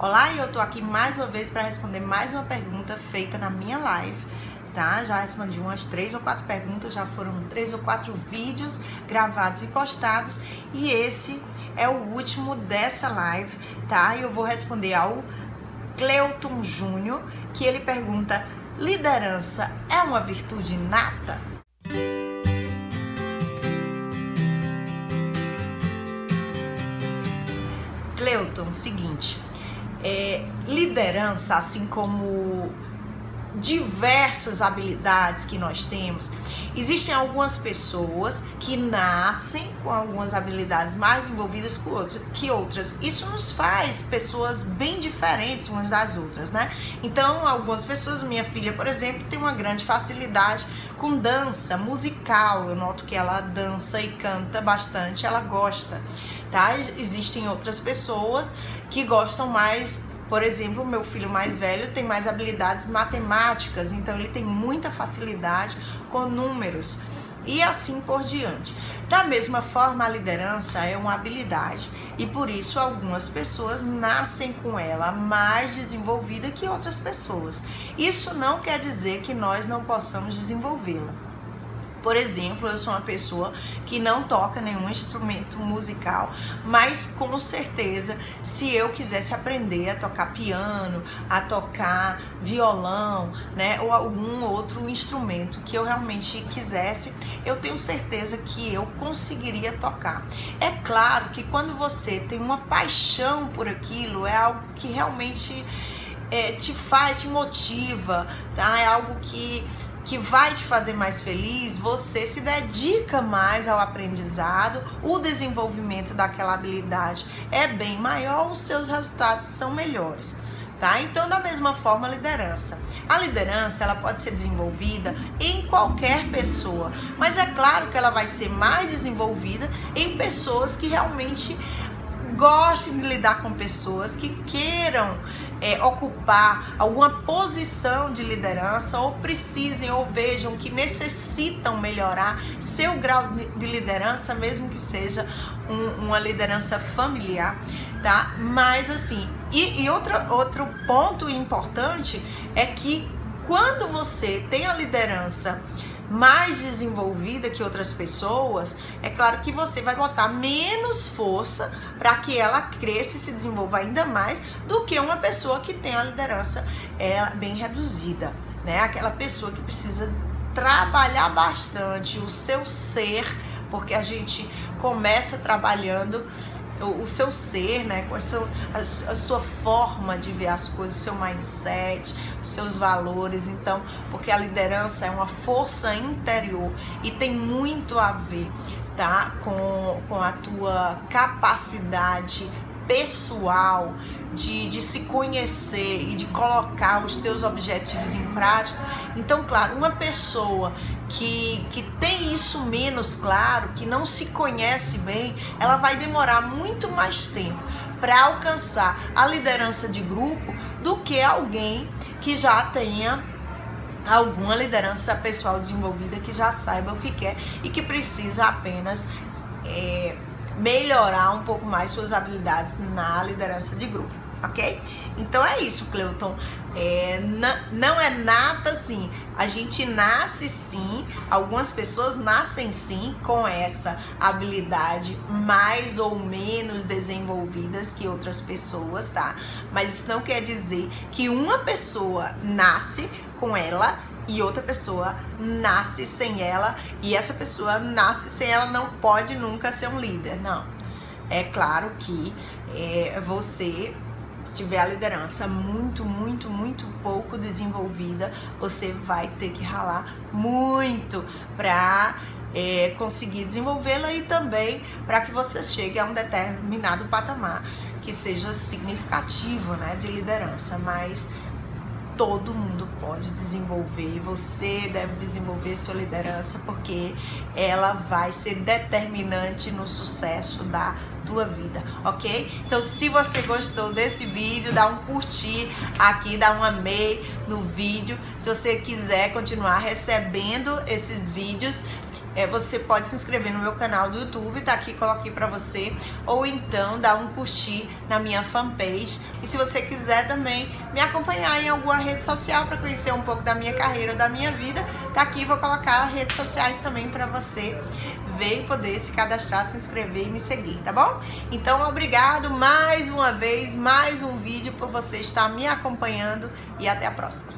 Olá, eu tô aqui mais uma vez para responder mais uma pergunta feita na minha live. Tá? Já respondi umas três ou quatro perguntas, já foram três ou quatro vídeos gravados e postados, e esse é o último dessa live, tá? E eu vou responder ao Cleuton Júnior, que ele pergunta: liderança é uma virtude inata? Cleuton, seguinte, é, liderança, assim como diversas habilidades que nós temos, existem algumas pessoas que nascem com algumas habilidades mais envolvidas que outras. Isso nos faz pessoas bem diferentes umas das outras, né? Então, algumas pessoas, minha filha, por exemplo, tem uma grande facilidade com dança musical. Eu noto que ela dança e canta bastante, ela gosta, tá? Existem outras pessoas que gostam mais por exemplo, meu filho mais velho tem mais habilidades matemáticas, então ele tem muita facilidade com números e assim por diante. Da mesma forma, a liderança é uma habilidade e por isso algumas pessoas nascem com ela mais desenvolvida que outras pessoas. Isso não quer dizer que nós não possamos desenvolvê-la. Por exemplo, eu sou uma pessoa que não toca nenhum instrumento musical, mas com certeza, se eu quisesse aprender a tocar piano, a tocar violão, né, ou algum outro instrumento que eu realmente quisesse, eu tenho certeza que eu conseguiria tocar. É claro que quando você tem uma paixão por aquilo, é algo que realmente é, te faz, te motiva, tá? É algo que que vai te fazer mais feliz, você se dedica mais ao aprendizado, o desenvolvimento daquela habilidade é bem maior, os seus resultados são melhores. Tá? Então, da mesma forma, a liderança. A liderança ela pode ser desenvolvida em qualquer pessoa, mas é claro que ela vai ser mais desenvolvida em pessoas que realmente gostem de lidar com pessoas, que queiram é, ocupar alguma posição de liderança ou precisem ou vejam que necessitam melhorar seu grau de liderança, mesmo que seja um, uma liderança familiar, tá? Mas assim, e, e outra, outro ponto importante é que quando você tem a liderança mais desenvolvida que outras pessoas, é claro que você vai botar menos força para que ela cresça e se desenvolva ainda mais do que uma pessoa que tem a liderança é, bem reduzida, né? Aquela pessoa que precisa trabalhar bastante o seu ser, porque a gente começa trabalhando o, seu ser, né, a, seu, a, a, sua forma de ver as coisas, o seu mindset, os seus valores. Então, porque a liderança é uma força interior e tem muito a ver, tá, com, com a tua capacidade pessoal de, de se conhecer e de colocar os teus objetivos em prática. Então, claro, uma pessoa que, que tem isso menos claro, que não se conhece bem, ela vai demorar muito mais tempo para alcançar a liderança de grupo do que alguém que já tenha alguma liderança pessoal desenvolvida, que já saiba o que quer e que precisa apenas. É, melhorar um pouco mais suas habilidades na liderança de grupo, ok? Então é isso, Cleuton. É, não é nada assim. A gente nasce sim, algumas pessoas nascem sim com essa habilidade mais ou menos desenvolvidas que outras pessoas, tá? Mas isso não quer dizer que uma pessoa nasce com ela e outra pessoa nasce sem ela e essa pessoa nasce sem ela não pode nunca ser um líder, não. É claro que é, você se tiver a liderança muito, muito, muito pouco desenvolvida, você vai ter que ralar muito para é, conseguir desenvolvê-la e também para que você chegue a um determinado patamar que seja significativo, né, de liderança. Mas todo mundo pode desenvolver você deve desenvolver sua liderança porque ela vai ser determinante no sucesso da tua vida, ok? Então, se você gostou desse vídeo, dá um curtir aqui, dá um amei no vídeo. Se você quiser continuar recebendo esses vídeos, é, você pode se inscrever no meu canal do YouTube, tá aqui, coloquei para você, ou então dar um curtir na minha fanpage. E se você quiser também me acompanhar em alguma rede social para conhecer um pouco da minha carreira, da minha vida, tá aqui, vou colocar redes sociais também para você ver e poder se cadastrar, se inscrever e me seguir, tá bom? Então, obrigado mais uma vez, mais um vídeo por você estar me acompanhando e até a próxima.